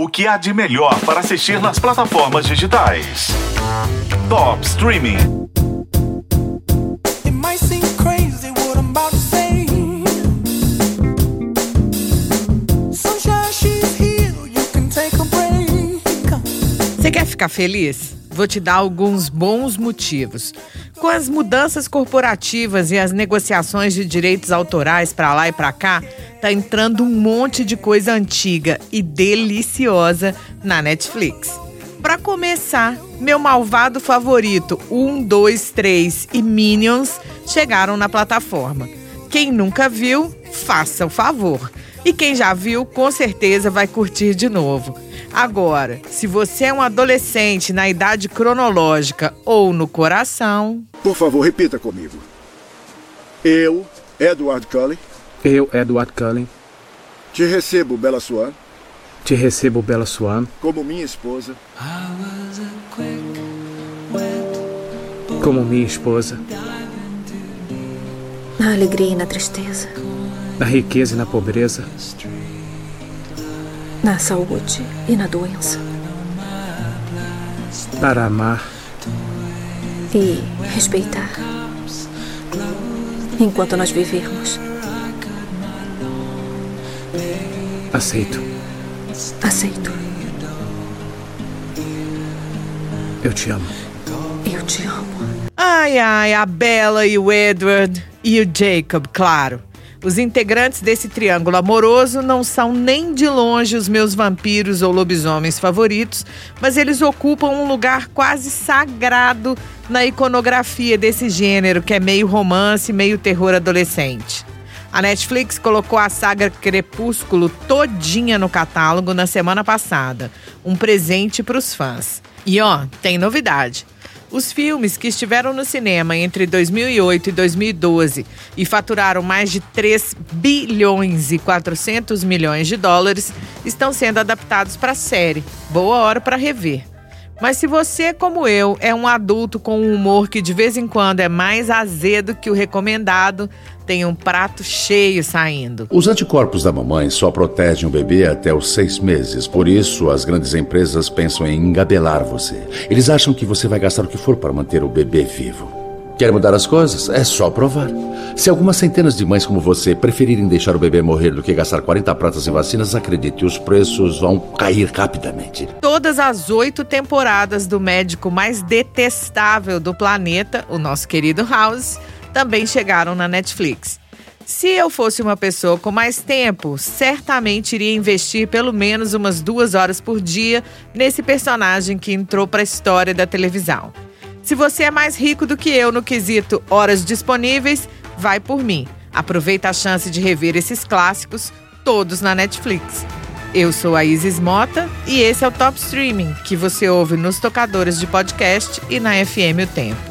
O que há de melhor para assistir nas plataformas digitais? Top Streaming. Você quer ficar feliz? Vou te dar alguns bons motivos. Com as mudanças corporativas e as negociações de direitos autorais para lá e para cá, tá entrando um monte de coisa antiga e deliciosa na Netflix. Para começar, meu malvado favorito 1, 2, 3 e Minions chegaram na plataforma. Quem nunca viu, faça o favor. E quem já viu, com certeza vai curtir de novo. Agora, se você é um adolescente na idade cronológica ou no coração. Por favor, repita comigo. Eu, Edward Cullen. Eu, Edward Cullen. Te recebo, Bella Swan. Te recebo, Bella Swan. Como minha esposa. Como minha esposa. Na alegria e na tristeza. Na riqueza e na pobreza. Na saúde e na doença. Para amar. E respeitar. Enquanto nós vivermos. Aceito. Aceito. Eu te amo. Eu te amo. Ai, ai, a Bella e o Edward e o Jacob, claro. Os integrantes desse triângulo amoroso não são nem de longe os meus vampiros ou lobisomens favoritos, mas eles ocupam um lugar quase sagrado na iconografia desse gênero, que é meio romance, meio terror adolescente. A Netflix colocou a saga Crepúsculo todinha no catálogo na semana passada, um presente para os fãs. E ó, tem novidade. Os filmes que estiveram no cinema entre 2008 e 2012 e faturaram mais de 3 bilhões e 400 milhões de dólares estão sendo adaptados para série. Boa hora para rever. Mas se você, como eu, é um adulto com um humor que de vez em quando é mais azedo que o recomendado, tem um prato cheio saindo. Os anticorpos da mamãe só protegem o bebê até os seis meses. Por isso, as grandes empresas pensam em engabelar você. Eles acham que você vai gastar o que for para manter o bebê vivo. Quer mudar as coisas? É só provar. Se algumas centenas de mães como você preferirem deixar o bebê morrer do que gastar 40 pratas em vacinas, acredite, os preços vão cair rapidamente. Todas as oito temporadas do médico mais detestável do planeta, o nosso querido House, também chegaram na Netflix. Se eu fosse uma pessoa com mais tempo, certamente iria investir pelo menos umas duas horas por dia nesse personagem que entrou para a história da televisão. Se você é mais rico do que eu no quesito horas disponíveis, vai por mim. Aproveita a chance de rever esses clássicos, todos na Netflix. Eu sou a Isis Mota e esse é o Top Streaming, que você ouve nos tocadores de podcast e na FM O Tempo.